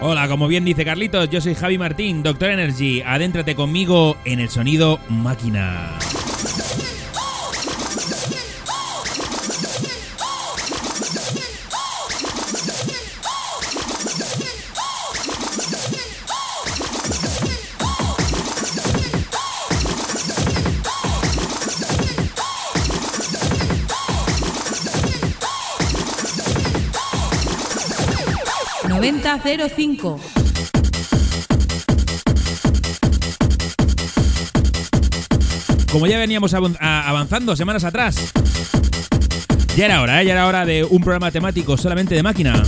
Hola, como bien dice Carlitos, yo soy Javi Martín, Doctor Energy. Adéntrate conmigo en el sonido máquina. 9005. Como ya veníamos avanzando semanas atrás, ya era hora, ¿eh? ya era hora de un programa temático solamente de máquina.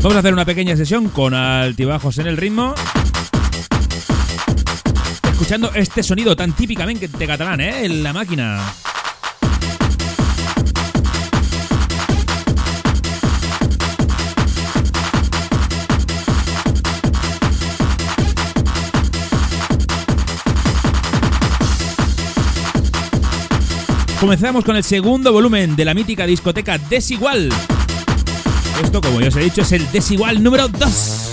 Vamos a hacer una pequeña sesión con altibajos en el ritmo. Escuchando este sonido tan típicamente catalán, ¿eh? En la máquina. Comenzamos con el segundo volumen de la mítica discoteca Desigual. Esto, como ya os he dicho, es el Desigual número 2.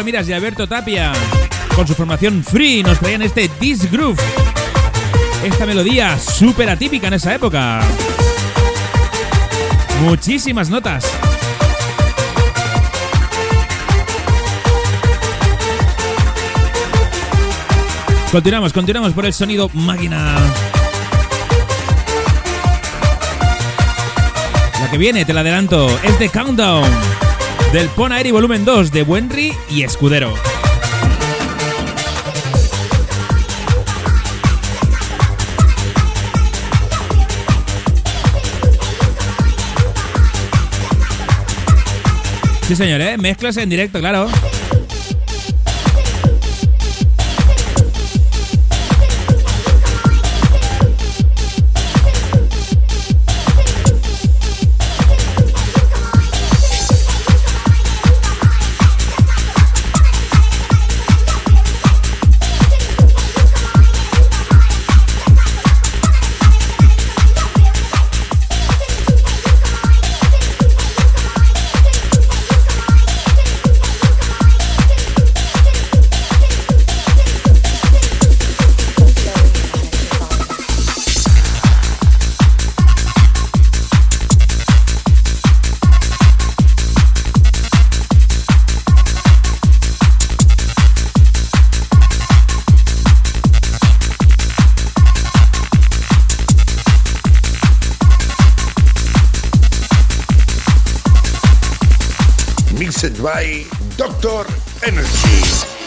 Pedro Miras y Alberto Tapia, con su formación Free, nos traían este This Groove. Esta melodía súper atípica en esa época. Muchísimas notas. Continuamos, continuamos por el sonido máquina. La que viene, te la adelanto, es de Countdown, del Pon Aeri Volumen 2 de Wenry y Escudero. Sí, señor, ¿eh? Mezclas en directo, claro. By Doctor Energy.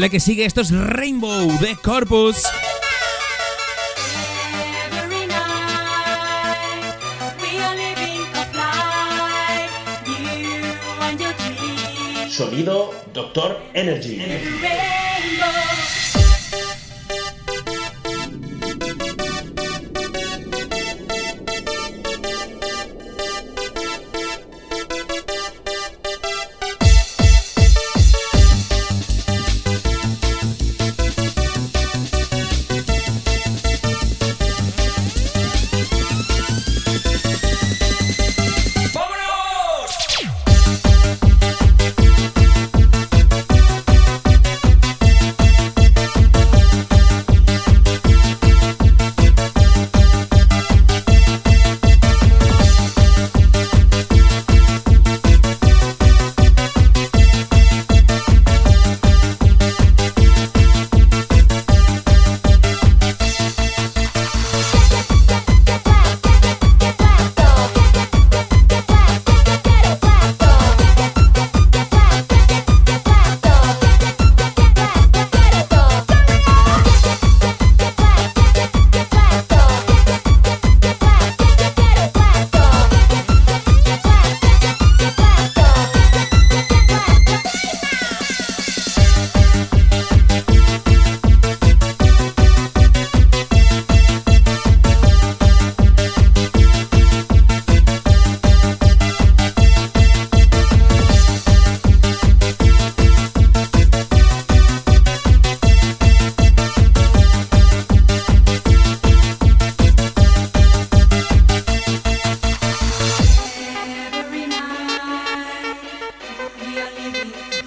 Dale que sigue, esto es Rainbow de Corpus. Sonido Doctor Energy. night we are living.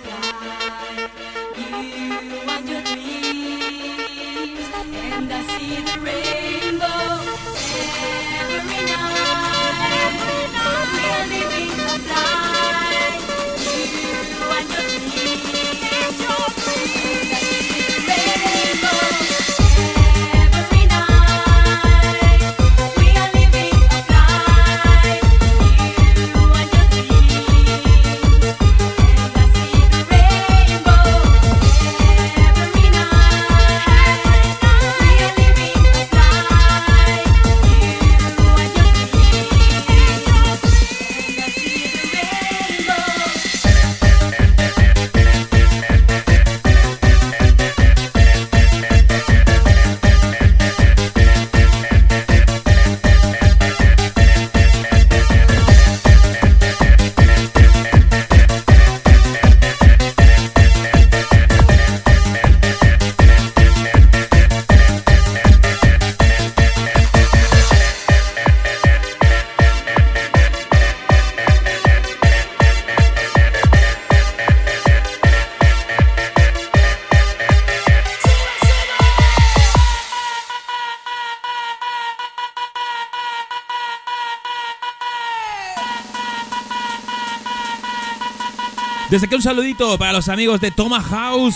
Desde que un saludito para los amigos de Toma House.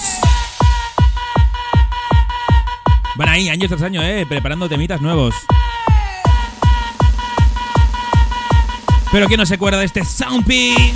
Van ahí año tras año, eh, preparando temitas nuevos. Pero ¿quién no se acuerda de este Soundpie?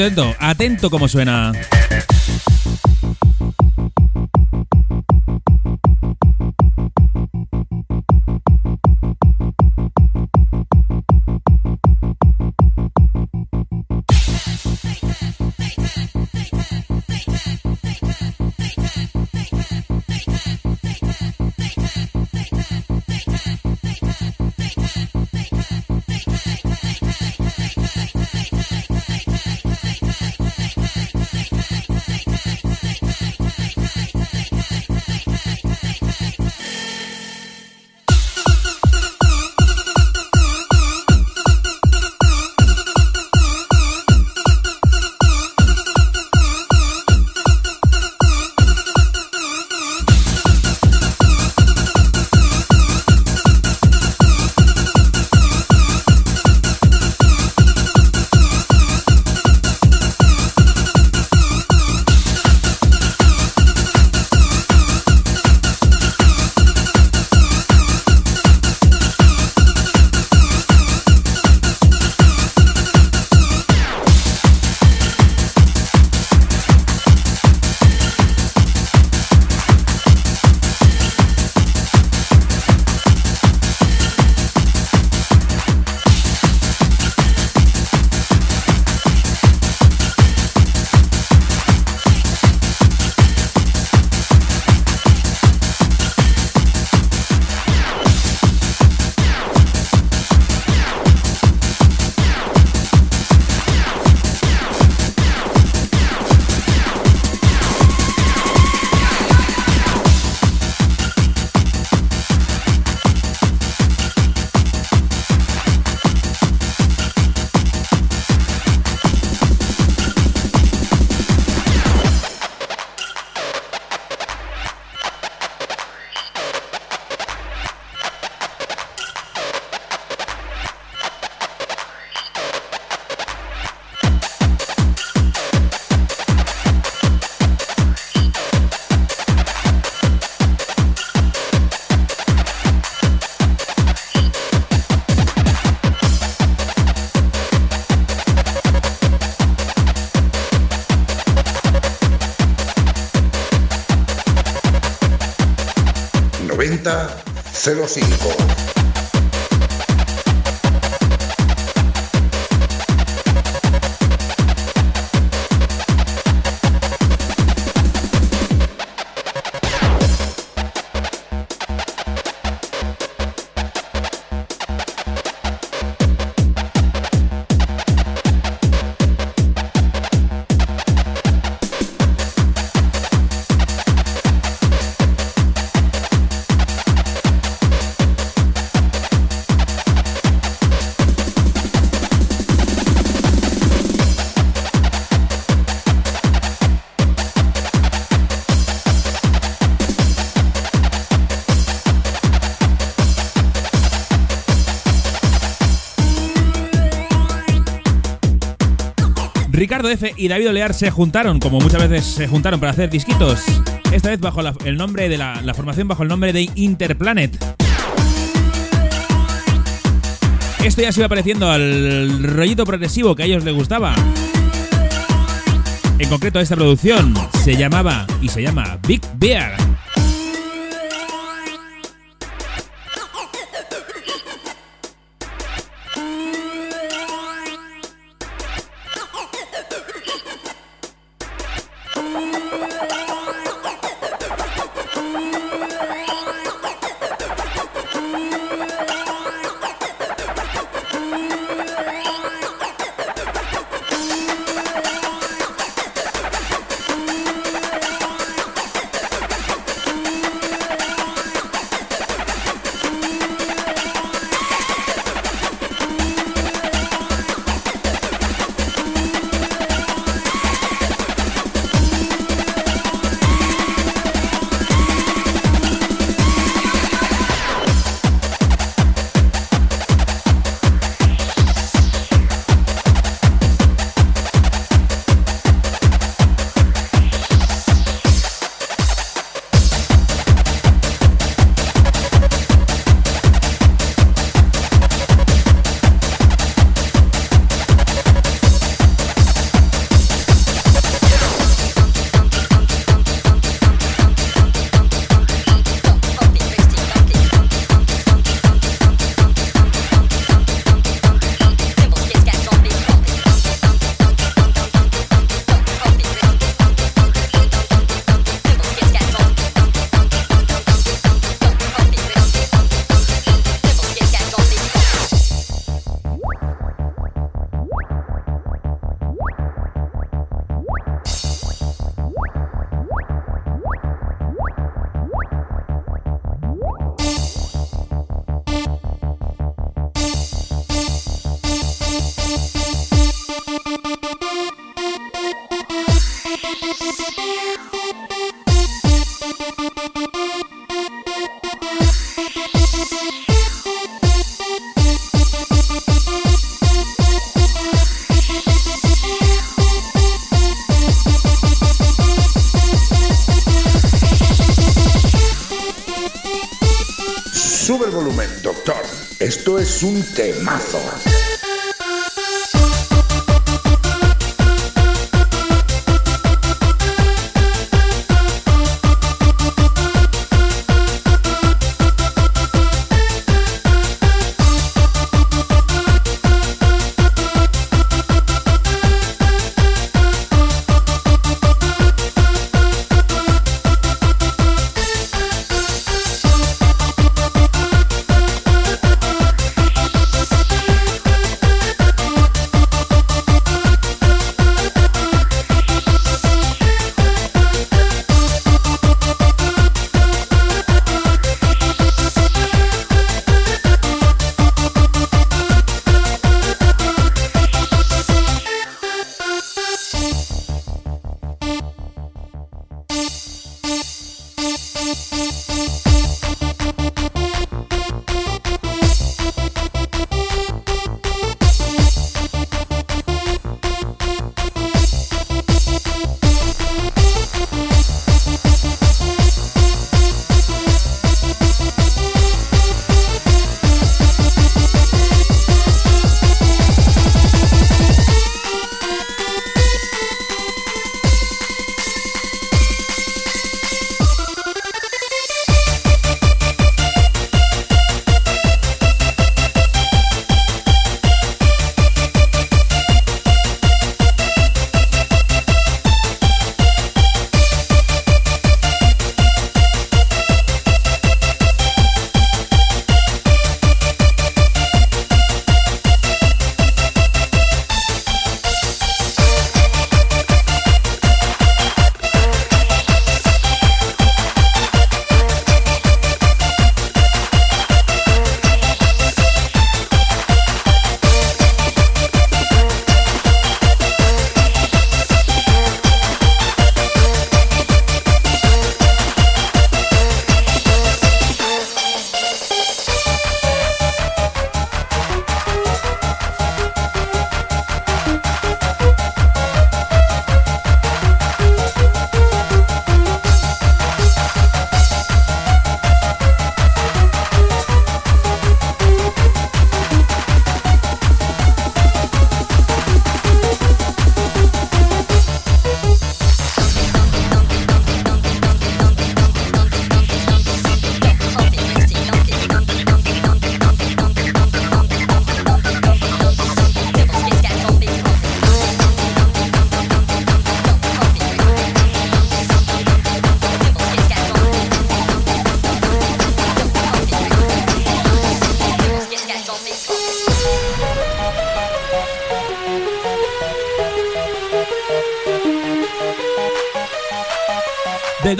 Atento, atento, como suena. 05 Ricardo F. y David Olear se juntaron, como muchas veces se juntaron para hacer disquitos. Esta vez bajo el nombre de la, la formación bajo el nombre de Interplanet. Esto ya se iba pareciendo al rollito progresivo que a ellos les gustaba. En concreto, esta producción se llamaba y se llama Big Bear. Un temazo.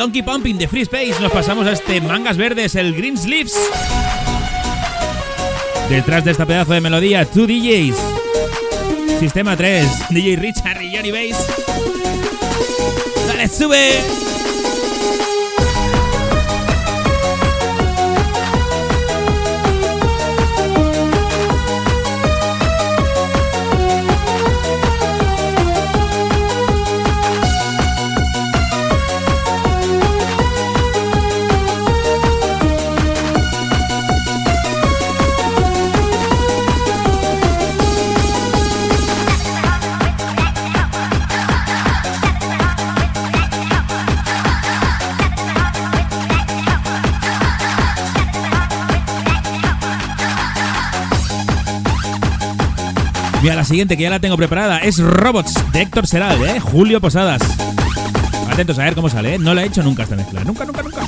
Donkey Pumping de Free Space nos pasamos a este Mangas Verdes, el Green Sleeves. Detrás de esta pedazo de melodía, two DJs. Sistema 3, DJ Richard y Johnny Bass. ¡Dale, sube! Siguiente que ya la tengo preparada es Robots de Héctor Seral, ¿eh? Julio Posadas. Atentos a ver cómo sale, ¿eh? No la he hecho nunca esta mezcla. Nunca, nunca, nunca.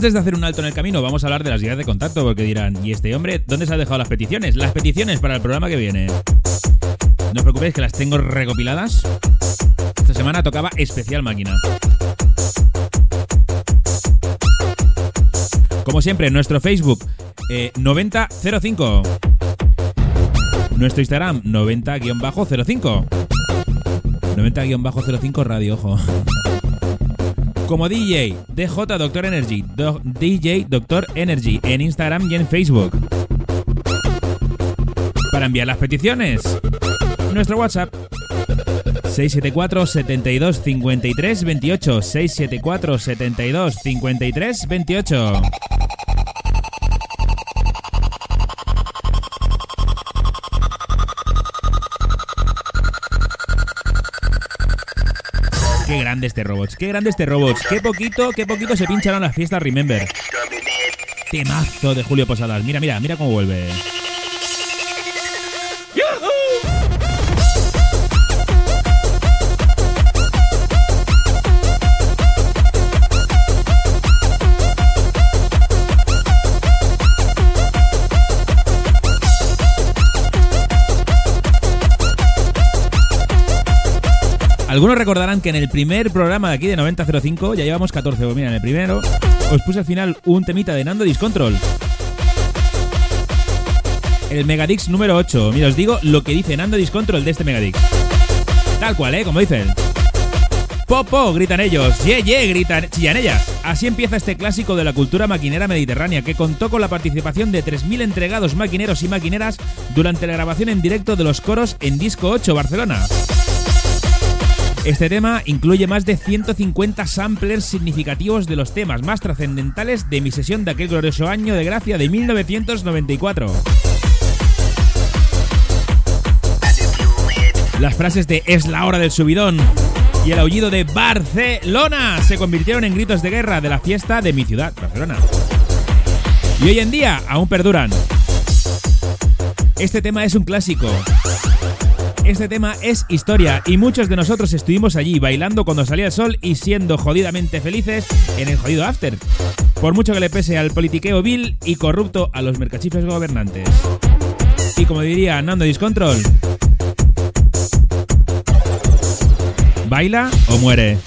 Antes de hacer un alto en el camino, vamos a hablar de las guías de contacto, porque dirán, ¿y este hombre dónde se ha dejado las peticiones? Las peticiones para el programa que viene. No os preocupéis que las tengo recopiladas. Esta semana tocaba especial máquina. Como siempre, nuestro Facebook eh, 9005. Nuestro Instagram 90-05. 90-05 Radio, ojo. Como DJ, DJ Doctor Energy, DJ Doctor Energy en Instagram y en Facebook. Para enviar las peticiones, nuestro WhatsApp 674 72 53 28 674 72 53 28 Qué grande este robots, qué grande este robots, qué poquito, qué poquito se pincharon las fiestas Remember. Temazo de Julio Posadas. Mira, mira, mira cómo vuelve. Algunos recordarán que en el primer programa de aquí de 9005, ya llevamos 14, pues mira, en el primero os puse al final un temita de Nando Discontrol. El Megadix número 8. Mira, os digo lo que dice Nando Discontrol de este Megadix. Tal cual, ¿eh? Como dicen. Popo, gritan ellos. Ye, ye, gritan, chillan ellas. Así empieza este clásico de la cultura maquinera mediterránea, que contó con la participación de 3.000 entregados maquineros y maquineras durante la grabación en directo de los coros en Disco 8 Barcelona. Este tema incluye más de 150 samplers significativos de los temas más trascendentales de mi sesión de aquel glorioso año de gracia de 1994. Las frases de es la hora del subidón y el aullido de Barcelona se convirtieron en gritos de guerra de la fiesta de mi ciudad, Barcelona. Y hoy en día aún perduran. Este tema es un clásico este tema es historia y muchos de nosotros estuvimos allí bailando cuando salía el sol y siendo jodidamente felices en el jodido after. Por mucho que le pese al politiqueo vil y corrupto a los mercachifes gobernantes. Y como diría Nando Discontrol, ¿baila o muere?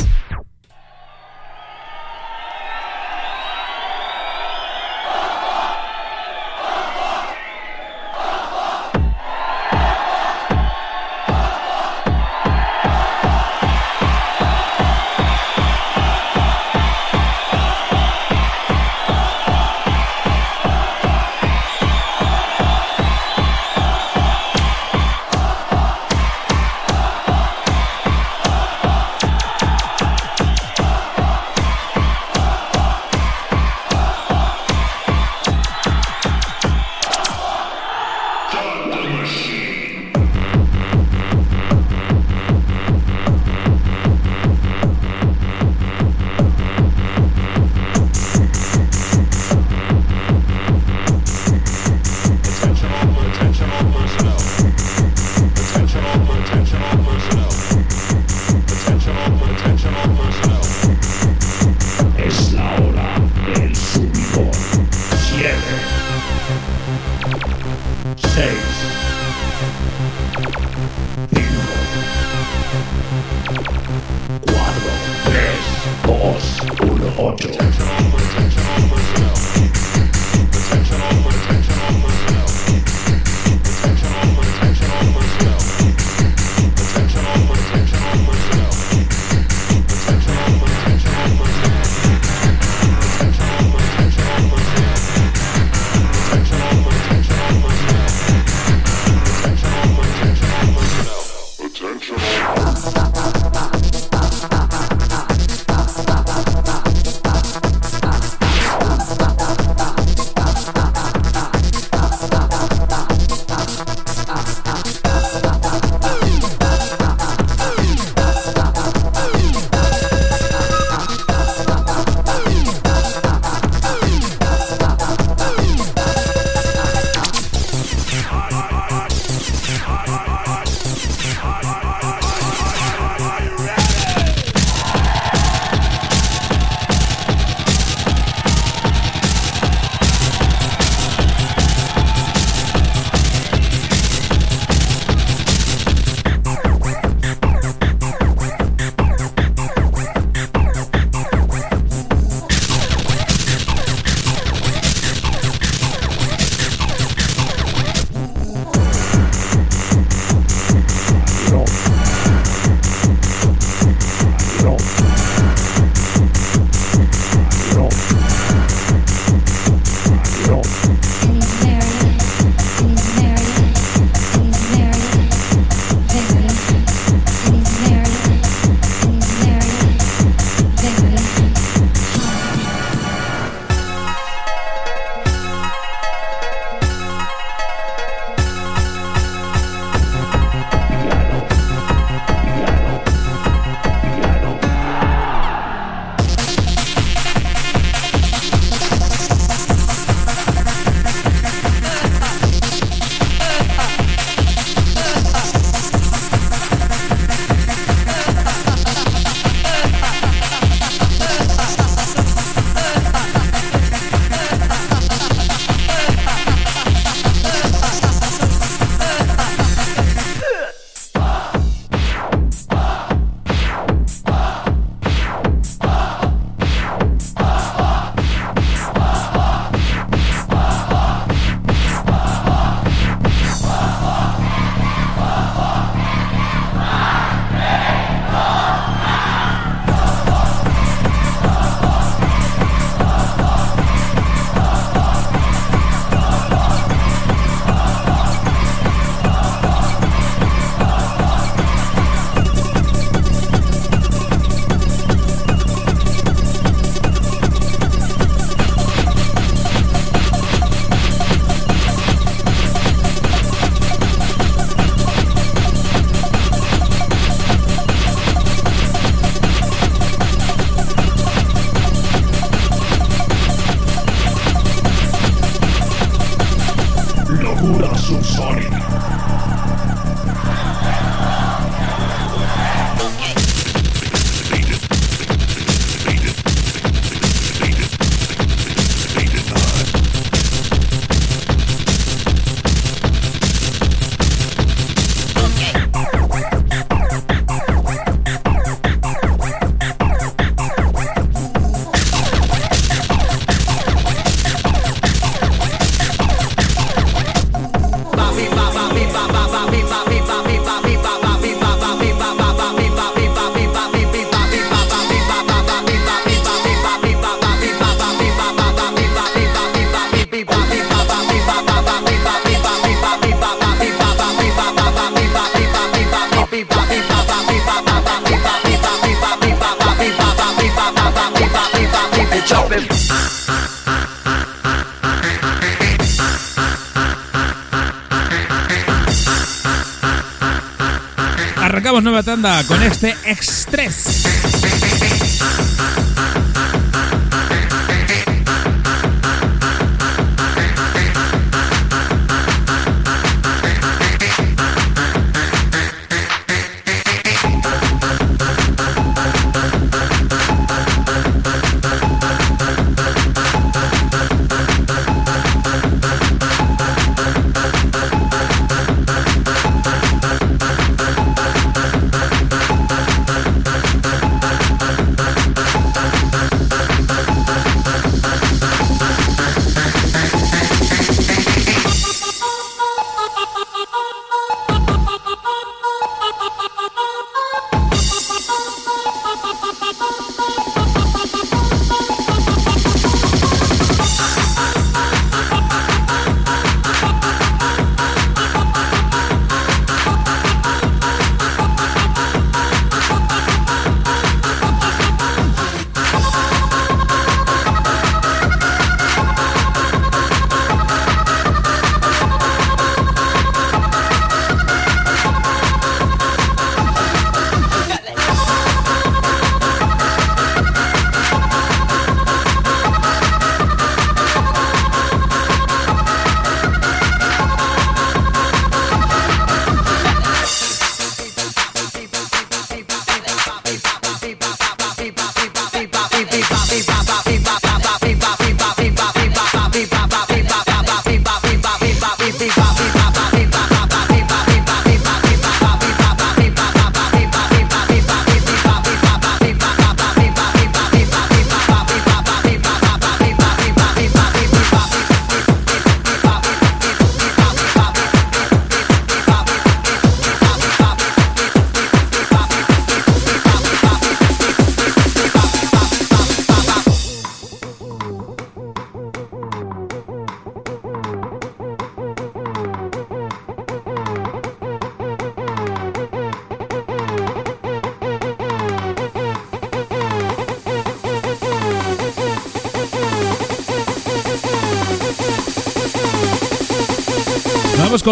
Arrancamos nueva tanda con este X3.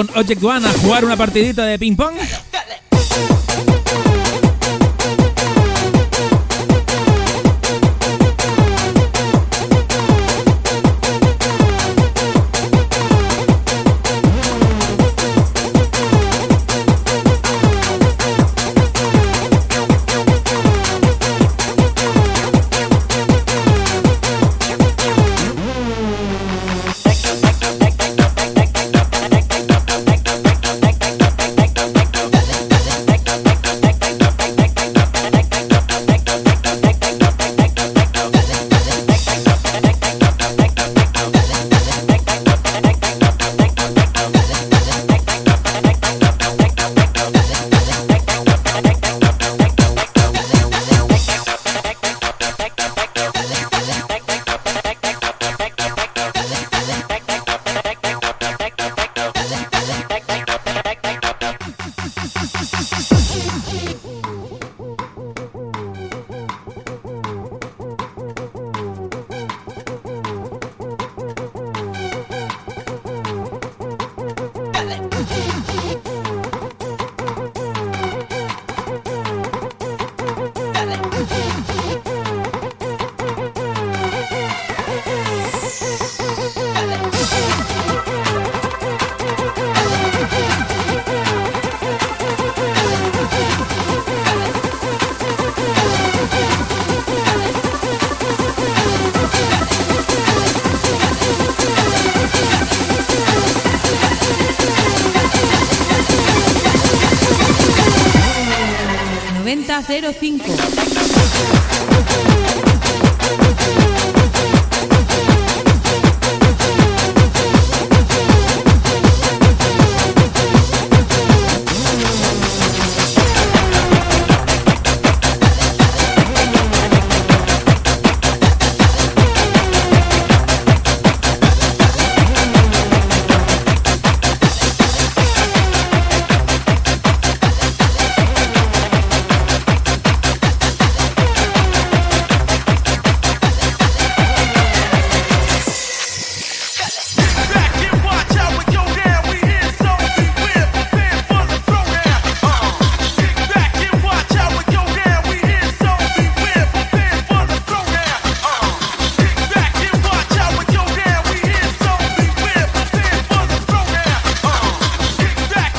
Con Object One a jugar una partidita de ping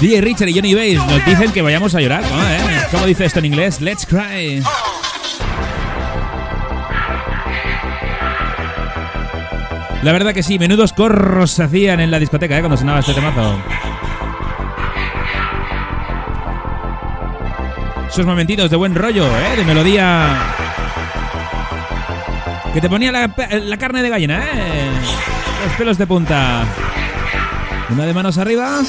DJ Richard y Johnny Bass nos dicen que vayamos a llorar, ¿no? ¿Eh? ¿Cómo dice esto en inglés? Let's cry. La verdad que sí, menudos corros se hacían en la discoteca, ¿eh? Cuando sonaba este temazo. Esos momentitos de buen rollo, ¿eh? De melodía... Que te ponía la, la carne de gallina, ¿eh? Los pelos de punta. Una de manos arriba.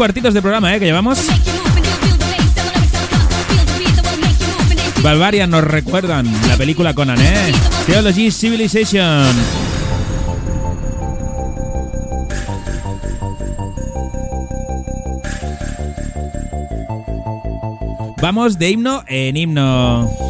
Cuartitos de programa, ¿eh? Que llevamos. Barbarian nos recuerdan la película Conan, ¿eh? Theology Civilization. Vamos de himno en himno.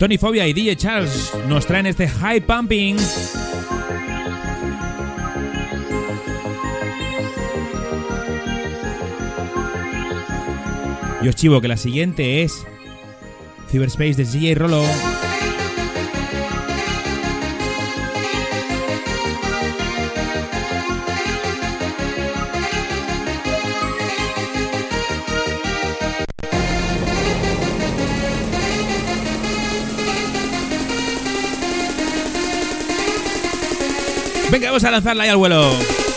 Tony Fobia y DJ Charles nos traen este High Pumping. Y os chivo que la siguiente es Cyberspace de DJ Rolo. Lanzarla ahí al vuelo.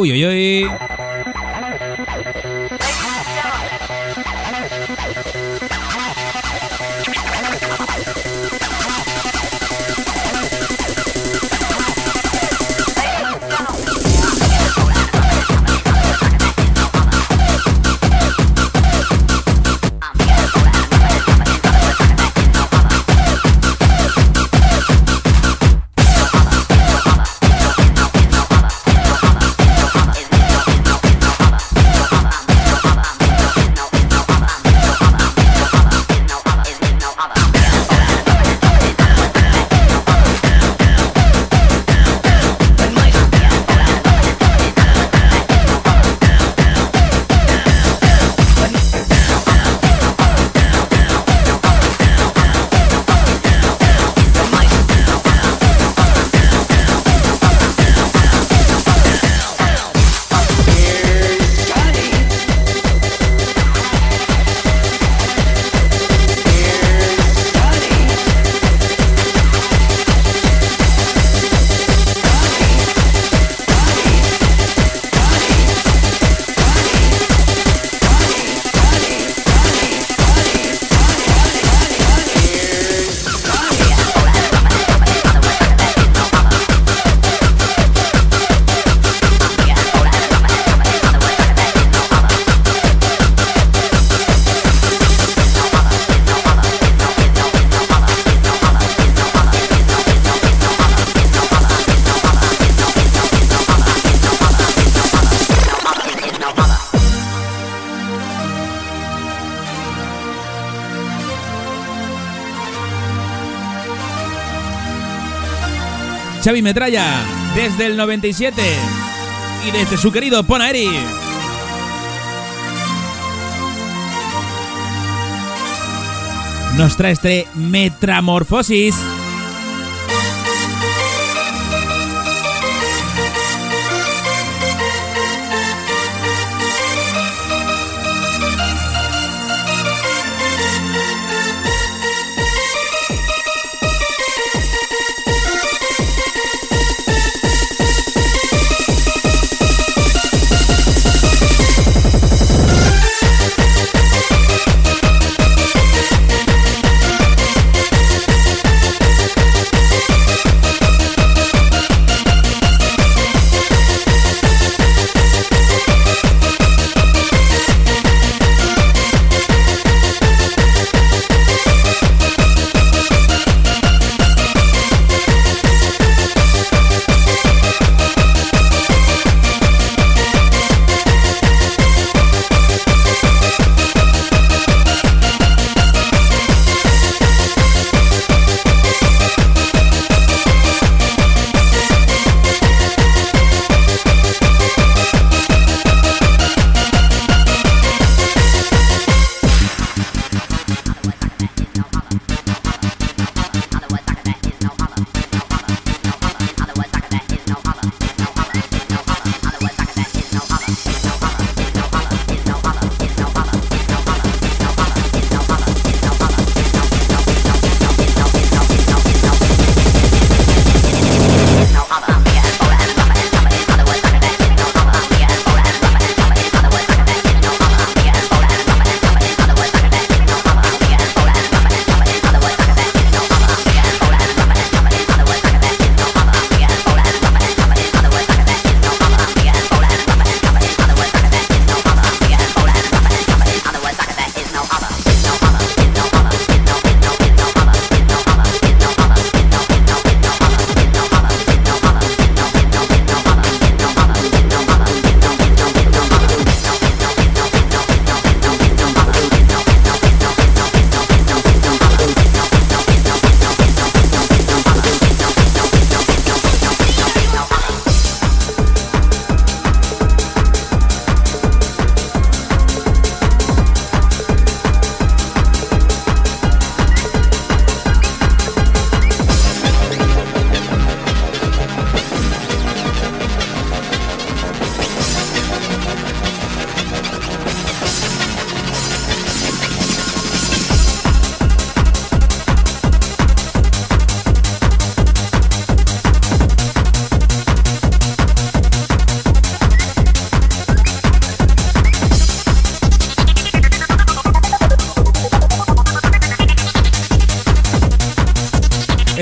哦哟哟诶 Xavi Metralla, desde el 97 y desde su querido Ponaeri. Nos trae este Metramorfosis.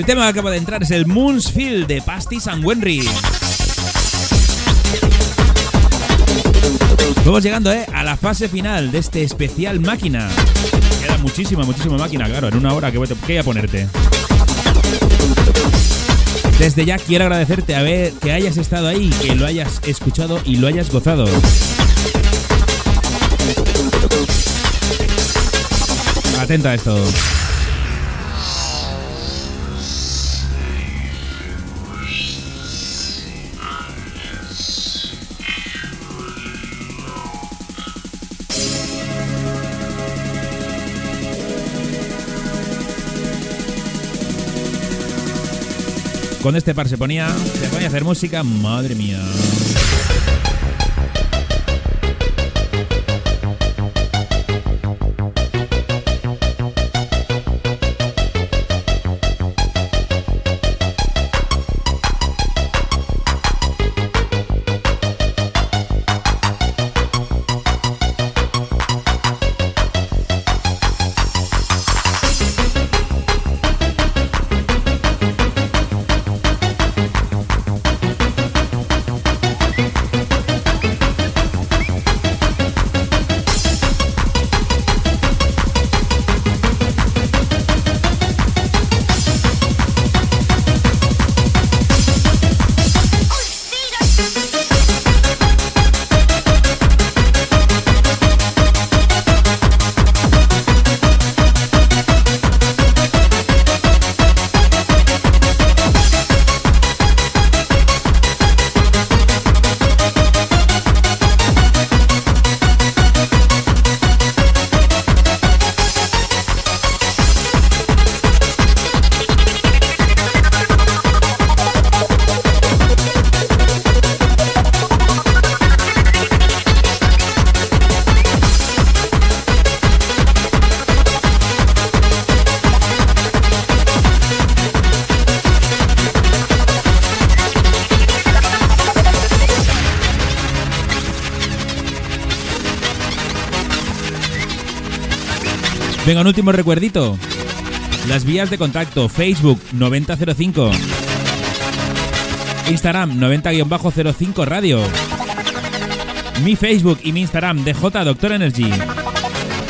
Tema que acaba de entrar es el Moonsfield de Pastis and Wenry. Vamos llegando eh, a la fase final de este especial máquina. Queda muchísima, muchísima máquina, claro. En una hora, ¿qué voy a- qué voy a ponerte? Desde ya quiero agradecerte a ver que hayas estado ahí, que lo hayas escuchado y lo hayas gozado. Atenta a esto. Cuando este par se ponía, se ponía a hacer música, madre mía. Último recuerdito. Las vías de contacto, Facebook 9005. Instagram 90-05 Radio. Mi Facebook y mi Instagram DJ Doctor Energy.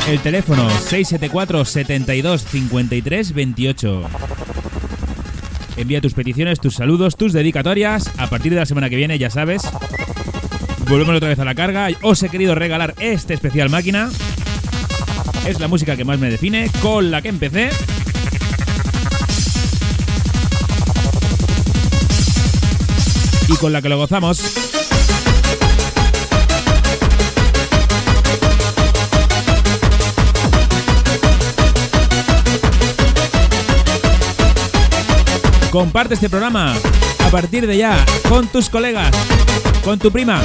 El teléfono 674 72 53 28. Envía tus peticiones, tus saludos, tus dedicatorias. A partir de la semana que viene, ya sabes. Volvemos otra vez a la carga. Os he querido regalar este especial máquina. Es la música que más me define, con la que empecé. Y con la que lo gozamos. Comparte este programa a partir de ya con tus colegas, con tu prima,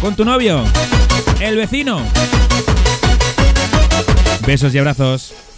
con tu novio, el vecino. Besos y abrazos.